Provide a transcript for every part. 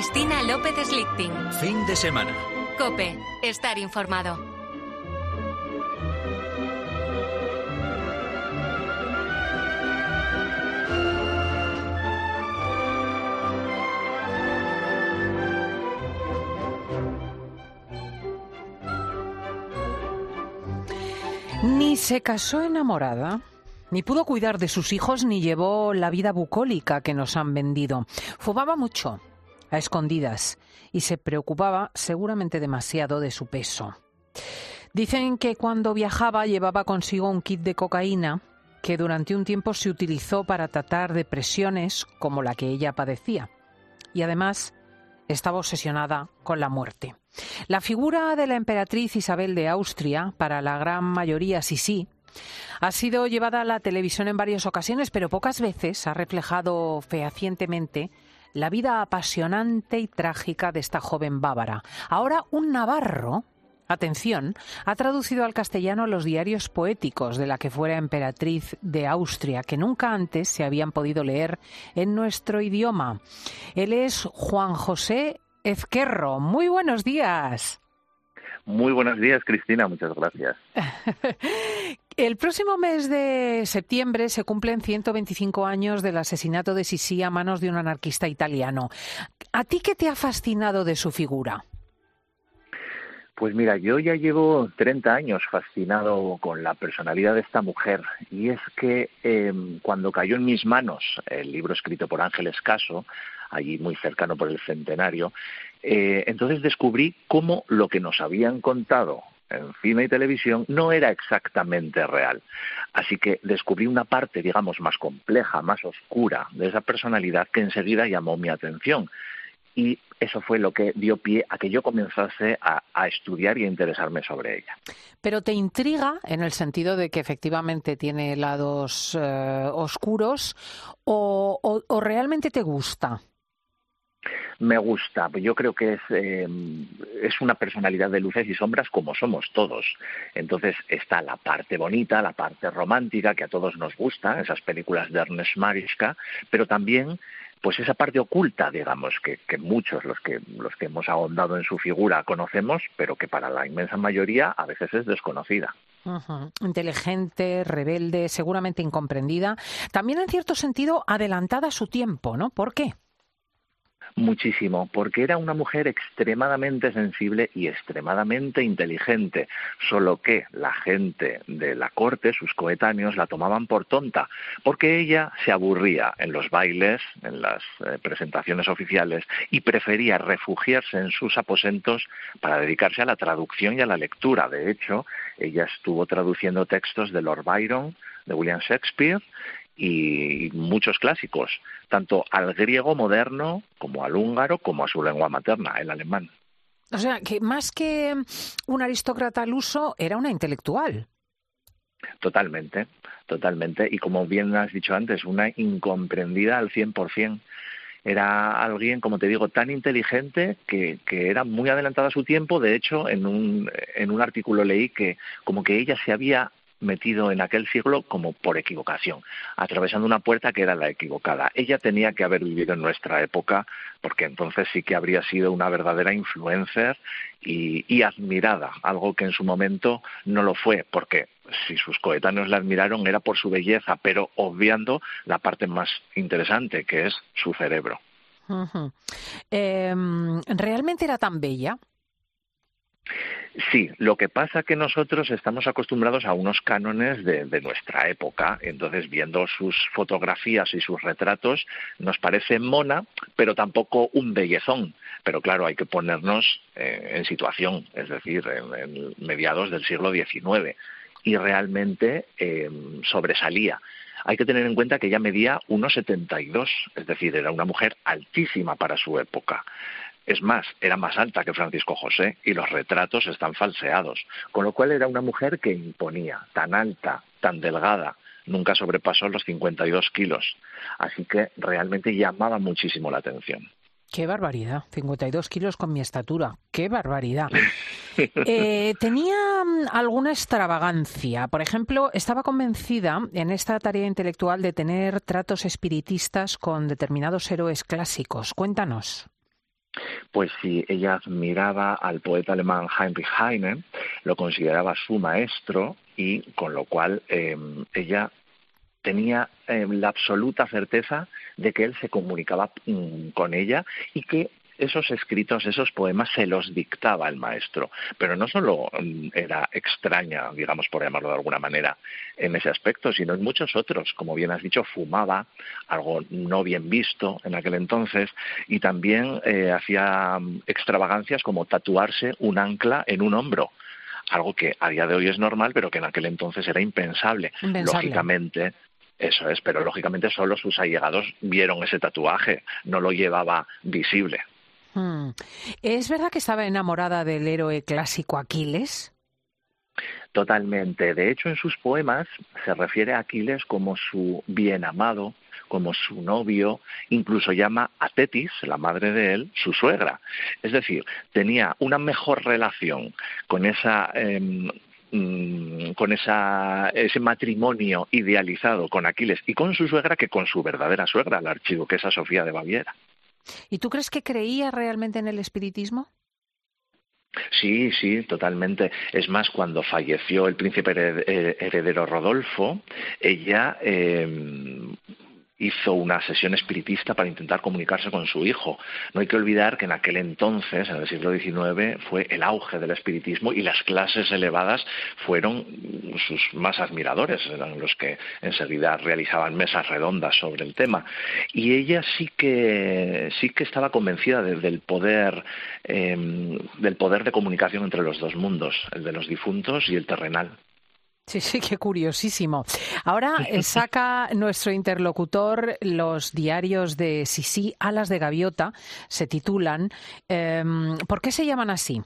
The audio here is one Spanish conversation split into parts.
Cristina López Slichting. Fin de semana. Cope, estar informado. Ni se casó enamorada, ni pudo cuidar de sus hijos, ni llevó la vida bucólica que nos han vendido. Fumaba mucho, a escondidas, y se preocupaba seguramente demasiado de su peso. Dicen que cuando viajaba llevaba consigo un kit de cocaína que durante un tiempo se utilizó para tratar depresiones como la que ella padecía. Y además estaba obsesionada con la muerte. La figura de la emperatriz Isabel de Austria, para la gran mayoría sí sí, ha sido llevada a la televisión en varias ocasiones, pero pocas veces ha reflejado fehacientemente la vida apasionante y trágica de esta joven bávara. Ahora un navarro, atención, ha traducido al castellano los diarios poéticos de la que fuera emperatriz de Austria, que nunca antes se habían podido leer en nuestro idioma. Él es Juan José Ezquerro. Muy buenos días. Muy buenos días, Cristina. Muchas gracias. El próximo mes de septiembre se cumplen 125 años del asesinato de Sisi a manos de un anarquista italiano. ¿A ti qué te ha fascinado de su figura? Pues mira, yo ya llevo 30 años fascinado con la personalidad de esta mujer y es que eh, cuando cayó en mis manos el libro escrito por Ángeles Caso, allí muy cercano por el centenario, eh, entonces descubrí cómo lo que nos habían contado en cine y televisión no era exactamente real. Así que descubrí una parte, digamos, más compleja, más oscura de esa personalidad que enseguida llamó mi atención. Y eso fue lo que dio pie a que yo comenzase a, estudiar y a interesarme sobre ella. Pero te intriga en el sentido de que efectivamente tiene lados eh, oscuros o realmente te gusta? Me gusta. Yo creo que es, eh, es una personalidad de luces y sombras como somos todos. Entonces está la parte bonita, la parte romántica que a todos nos gusta, esas películas de Ernest Marischka, pero también pues esa parte oculta, digamos, que, muchos los que los que hemos ahondado en su figura conocemos, pero que para la inmensa mayoría a veces es desconocida. Inteligente, rebelde, seguramente incomprendida, también en cierto sentido adelantada a su tiempo, ¿no? ¿Por qué? Muchísimo, porque era una mujer extremadamente sensible y extremadamente inteligente, solo que la gente de la corte, sus coetáneos, la tomaban por tonta, porque ella se aburría en los bailes, en las eh, presentaciones oficiales, y prefería refugiarse en sus aposentos para dedicarse a la traducción y a la lectura. De hecho, ella estuvo traduciendo textos de Lord Byron, de William Shakespeare, y muchos clásicos, tanto al griego moderno como al húngaro como a su lengua materna, el alemán. O sea, que más que un aristócrata al uso, era una intelectual. Totalmente, totalmente. Y como bien has dicho antes, una incomprendida al 100%. Era alguien, como te digo, tan inteligente que, que era muy adelantada a su tiempo. De hecho, en un, en un artículo leí que como que ella se había metido en aquel siglo como por equivocación, atravesando una puerta que era la equivocada. Ella tenía que haber vivido en nuestra época, porque entonces sí que habría sido una verdadera influencer y, admirada, algo que en su momento no lo fue, porque si sus coetáneos la admiraron era por su belleza, pero obviando la parte más interesante, que es su cerebro. Eh, ¿Realmente era tan bella? Sí, lo que pasa que nosotros estamos acostumbrados a unos cánones de, de, nuestra época, entonces viendo sus fotografías y sus retratos nos parece mona, pero tampoco un bellezón. Pero claro, hay que ponernos eh, en situación, es decir, en, mediados del siglo XIX, y realmente eh, sobresalía. Hay que tener en cuenta que ella medía 1,72, es decir, era una mujer altísima para su época. Es más, era más alta que Francisco José y los retratos están falseados, con lo cual era una mujer que imponía, tan alta, tan delgada, nunca sobrepasó los 52 kilos, así que realmente llamaba muchísimo la atención. Qué barbaridad, 52 kilos con mi estatura, qué barbaridad. Eh, tenía alguna extravagancia, por ejemplo, estaba convencida en esta tarea intelectual de tener tratos espiritistas con determinados héroes clásicos. Cuéntanos. Pues sí, ella admiraba al poeta alemán Heinrich Heine, lo consideraba su maestro y con lo cual em, ella tenía em, la absoluta certeza de que él se comunicaba con ella y que esos escritos, esos poemas se los dictaba el maestro, pero no solo mm, era extraña, digamos por llamarlo de alguna manera, en ese aspecto, sino en muchos otros. Como bien has dicho, fumaba, algo no bien visto en aquel entonces, y también eh, hacía mm, extravagancias como tatuarse un ancla en un hombro algo que a día de hoy es normal, pero que en aquel entonces era impensable. Lógicamente, eso es, pero lógicamente solo sus allegados vieron ese tatuaje, no lo llevaba visible. Hmm. ¿Es verdad que estaba enamorada del héroe clásico Aquiles? Totalmente. De hecho, en sus poemas se refiere a Aquiles como su bien amado, como su novio, incluso llama a Tetis, la madre de él, su suegra. Es decir, tenía una mejor relación con esa em, mm, con ese matrimonio idealizado con Aquiles y con su suegra que con su verdadera suegra, la archiduquesa Sofía de Baviera. ¿Y tú crees que creía realmente en el espiritismo? Sí, sí, totalmente. Es más, cuando falleció el príncipe heredero Rodolfo, ella eh, hizo una sesión espiritista para intentar comunicarse con su hijo. No hay que olvidar que en aquel entonces, en el siglo XIX, fue el auge del espiritismo y las clases elevadas fueron sus más admiradores, eran los que enseguida realizaban mesas redondas sobre el tema. Y ella sí que sí que estaba convencida del poder em, del poder de comunicación entre los dos mundos, el de los difuntos y el terrenal. Sí, sí, qué curiosísimo. Ahora eh, saca nuestro interlocutor los diarios de Sisi, Alas de Gaviota, se titulan. Em, ¿Por qué se llaman así?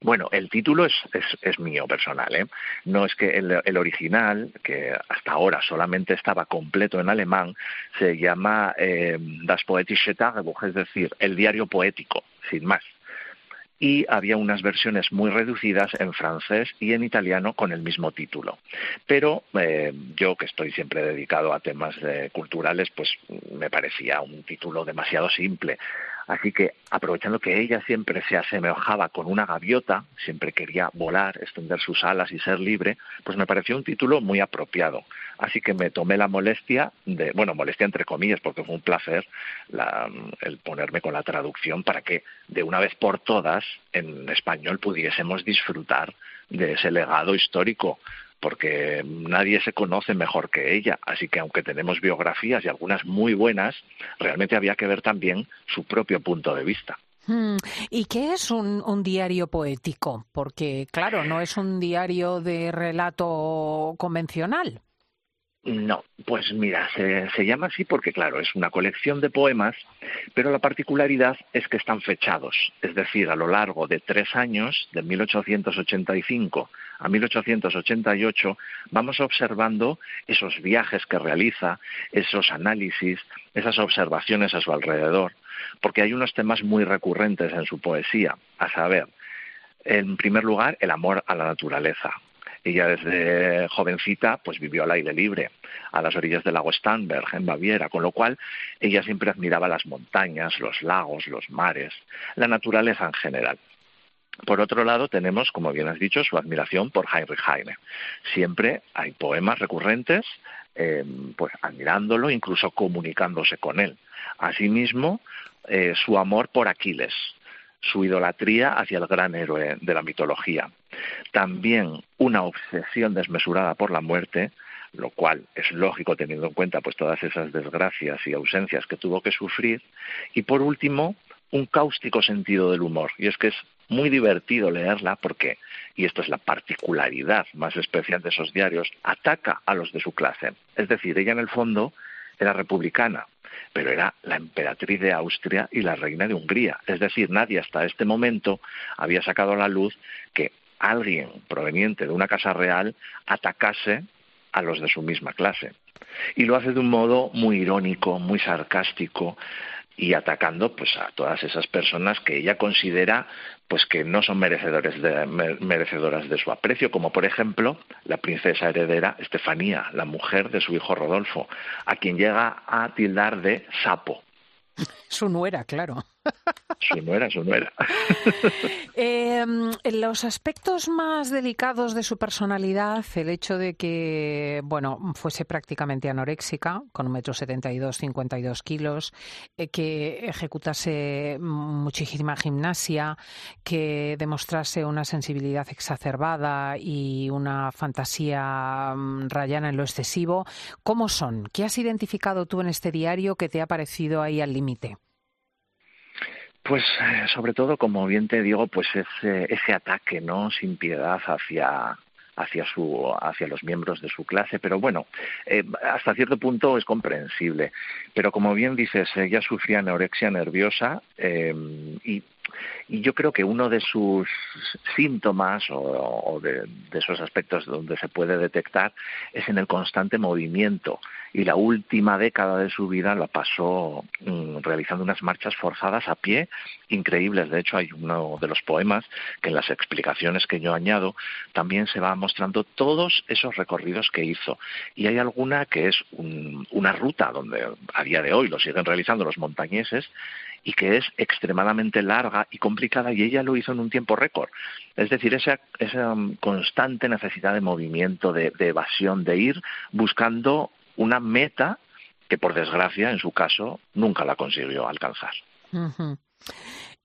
Bueno, el título es, es, mío personal, ¿eh? No es que el, original, que hasta ahora solamente estaba completo en alemán, se llama eh, Das Poetische Tagebuch, es decir, el diario poético, sin más y había unas versiones muy reducidas en francés y en italiano con el mismo título. Pero eh, yo, que estoy siempre dedicado a temas culturales, pues me parecía un título demasiado simple. Así que, aprovechando que ella siempre se asemejaba con una gaviota, siempre quería volar, extender sus alas y ser libre, pues me pareció un título muy apropiado. Así que me tomé la molestia de, bueno, molestia entre comillas, porque fue un placer el ponerme con la traducción para que de una vez por todas en español pudiésemos disfrutar de ese legado histórico porque nadie se conoce mejor que ella, así que aunque tenemos biografías y algunas muy buenas, realmente había que ver también su propio punto de vista. Hmm. ¿Y qué es un, un, diario poético? Porque, claro, no es un diario de relato convencional. No, pues mira, se, llama así porque, claro, es una colección de poemas, pero la particularidad es que están fechados, es decir, a lo largo de tres años, de 1885 a 1888, vamos observando esos viajes que realiza, esos análisis, esas observaciones a su alrededor, porque hay unos temas muy recurrentes en su poesía, a saber, en primer lugar, el amor a la naturaleza, ella desde jovencita pues vivió al aire libre, a las orillas del lago Starnberg, en Baviera, con lo cual ella siempre admiraba las montañas, los lagos, los mares, la naturaleza en general. Por otro lado, tenemos, como bien has dicho, su admiración por Heinrich Heine. Siempre hay poemas recurrentes, eh, pues admirándolo, incluso comunicándose con él. Asimismo, eh, su amor por Aquiles, su idolatría hacia el gran héroe de la mitología. También una obsesión desmesurada por la muerte, lo cual es lógico teniendo en cuenta pues todas esas desgracias y ausencias que tuvo que sufrir. Y por último, un cáustico sentido del humor. Y es que es muy divertido leerla porque, y esto es la particularidad más especial de esos diarios, ataca a los de su clase. Es decir, ella en el fondo era republicana, pero era la emperatriz de Austria y la reina de Hungría. Es decir, nadie hasta este momento había sacado a la luz que alguien proveniente de una casa real atacase a los de su misma clase. Y lo hace de un modo muy irónico, muy sarcástico, y atacando pues a todas esas personas que ella considera pues que no son merecedores de, merecedoras de su aprecio, como por ejemplo la princesa heredera Estefanía, la mujer de su hijo Rodolfo, a quien llega a tildar de sapo. Su nuera, claro. Su nuera, su nuera. eh, los aspectos más delicados de su personalidad, el hecho de que, bueno, fuese prácticamente anoréxica, con un metro setenta y dos, cincuenta y dos kilos, eh, que ejecutase muchísima gimnasia, que demostrase una sensibilidad exacerbada y una fantasía mm, rayana en lo excesivo, ¿cómo son? ¿Qué has identificado tú en este diario que te ha parecido ahí al límite? Pues eh, sobre todo, como bien te digo, pues ese, ese ataque, ¿no? Sin piedad hacia hacia su hacia los miembros de su clase pero bueno eh, hasta cierto punto es comprensible pero como bien dices ella sufría anorexia nerviosa eh, y y yo creo que uno de sus síntomas o, de, esos aspectos donde se puede detectar es en el constante movimiento. Y la última década de su vida la pasó mm, realizando unas marchas forzadas a pie increíbles. De hecho, hay uno de los poemas que en las explicaciones que yo añado también se va mostrando todos esos recorridos que hizo. Y hay alguna que es una ruta donde a día de hoy lo siguen realizando los montañeses y que es extremadamente larga y complicada y ella lo hizo en un tiempo récord. Es decir, esa, esa um, constante necesidad de movimiento, de, evasión, de ir buscando una meta que por desgracia en su caso nunca la consiguió alcanzar.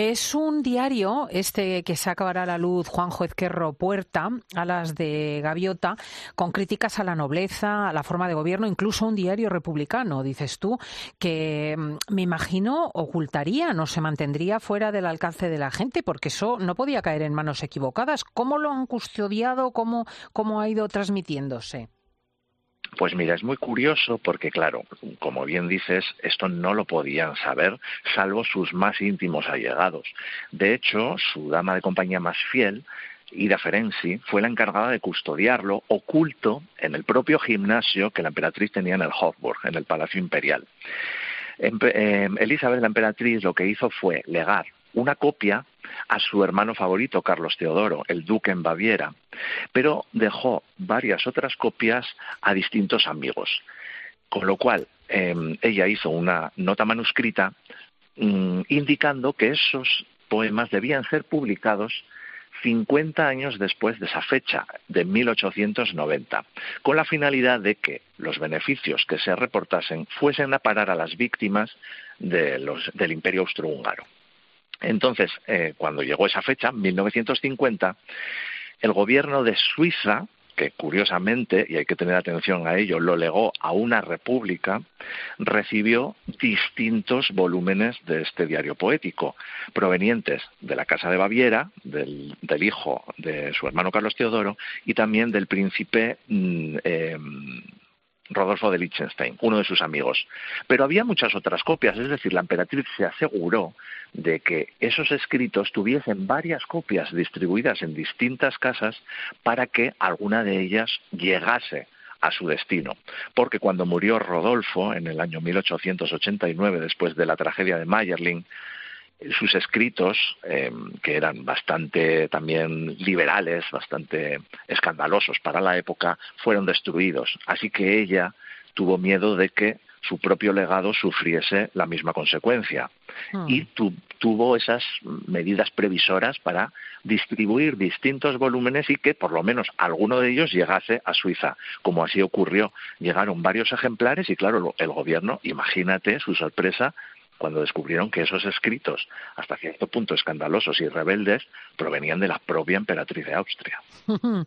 Es un diario, este que sacará a la luz Juanjo Ezquerro Puerta, a las de Gaviota, con críticas a la nobleza, a la forma de gobierno, incluso un diario republicano, dices tú, que mm, me imagino ocultaría, no se mantendría fuera del alcance de la gente, porque eso no podía caer en manos equivocadas. ¿Cómo lo han custodiado? ¿Cómo, cómo ha ido transmitiéndose? Pues mira, es muy curioso porque, claro, como bien dices, esto no lo podían saber salvo sus más íntimos allegados. De hecho, su dama de compañía más fiel, Ida Ferenczi, fue la encargada de custodiarlo oculto en el propio gimnasio que la emperatriz tenía en el Hofburg, en el Palacio Imperial. Eh, Elizabeth, la emperatriz, lo que hizo fue legar una copia a su hermano favorito, Carlos Teodoro, el duque en Baviera, pero dejó varias otras copias a distintos amigos. Con lo cual, em, ella hizo una nota manuscrita mm, indicando que esos poemas debían ser publicados 50 años después de esa fecha, de 1890, con la finalidad de que los beneficios que se reportasen fuesen a parar a las víctimas del imperio austrohúngaro. Entonces, eh, cuando llegó esa fecha, 1950, el gobierno de Suiza, que curiosamente, y hay que tener atención a ello, lo legó a una república, recibió distintos volúmenes de este diario poético, provenientes de la Casa de Baviera, del, hijo de su hermano Carlos Teodoro, y también del príncipe mm, em, Rodolfo de Liechtenstein, uno de sus amigos. Pero había muchas otras copias, es decir, la emperatriz se aseguró de que esos escritos tuviesen varias copias distribuidas en distintas casas para que alguna de ellas llegase a su destino. Porque cuando murió Rodolfo en el año 1889, después de la tragedia de Mayerling, sus escritos, eh, que eran bastante también liberales, bastante escandalosos para la época, fueron destruidos. Así que ella tuvo miedo de que su propio legado sufriese la misma consecuencia. Hmm. Y tuvo esas medidas previsoras para distribuir distintos volúmenes y que por lo menos alguno de ellos llegase a Suiza, como así ocurrió. Llegaron varios ejemplares y claro, el gobierno, imagínate su sorpresa cuando descubrieron que esos escritos, hasta cierto punto escandalosos y rebeldes, provenían de la propia emperatriz de Austria.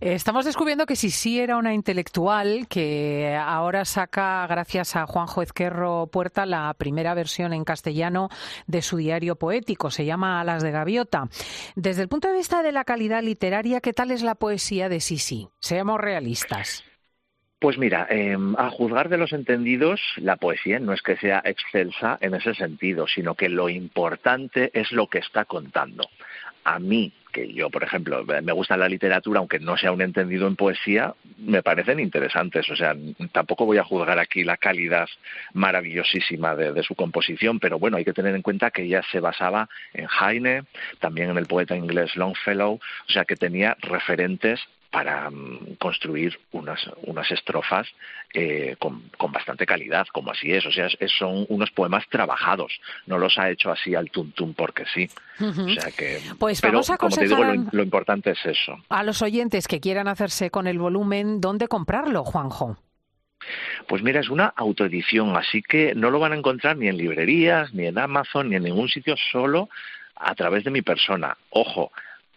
Estamos descubriendo que sí era una intelectual que ahora saca, gracias a Juanjo Ezquerro Puerta, la primera versión en castellano de su diario poético. Se llama Alas de Gaviota. Desde el punto de vista de la calidad literaria, ¿qué tal es la poesía de Sisi? Seamos realistas. Pues mira, em, a juzgar de los entendidos, la poesía no es que sea excelsa en ese sentido, sino que lo importante es lo que está contando. A mí, que yo, por ejemplo, me gusta la literatura, aunque no sea un entendido en poesía, me parecen interesantes. O sea, tampoco voy a juzgar aquí la calidad maravillosísima de, de, su composición, pero bueno, hay que tener en cuenta que ella se basaba en Heine, también en el poeta inglés Longfellow, o sea, que tenía referentes para mm, construir unas, unas estrofas eh, con, con, bastante calidad, como así es. O sea, son unos poemas trabajados, no los ha hecho así al tuntum porque sí. O sea que, pues pero, vamos a como te digo, lo, lo importante es eso. A los oyentes que quieran hacerse con el volumen, ¿dónde comprarlo, Juanjo? Pues mira, es una autoedición, así que no lo van a encontrar ni en librerías, ni en Amazon, ni en ningún sitio, solo a través de mi persona. Ojo,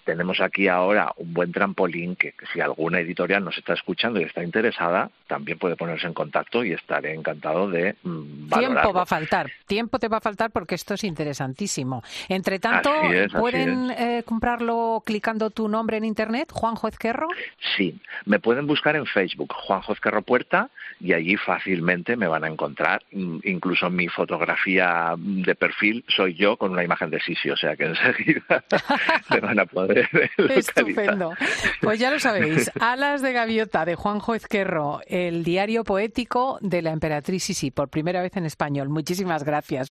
tenemos aquí ahora un buen trampolín que, si alguna editorial nos está escuchando y está interesada, también puede ponerse en contacto y estaré encantado de mm, Tiempo va a faltar, tiempo te va a faltar porque esto es interesantísimo. Entre tanto, ¿pueden eh, comprarlo clicando tu nombre en internet, Juanjo Ezquerro? Sí, me pueden buscar en Facebook, Juanjo Ezquerro Puerta, y allí fácilmente me van a encontrar. Incluso mi fotografía de perfil soy yo con una imagen de Sisi, o sea que enseguida me van a poder Estupendo. Pues ya lo sabéis, Alas de Gaviota de Juanjo Ezquerro, el diario poético de la emperatriz Sisi, por primera vez en español. Muchísimas gracias.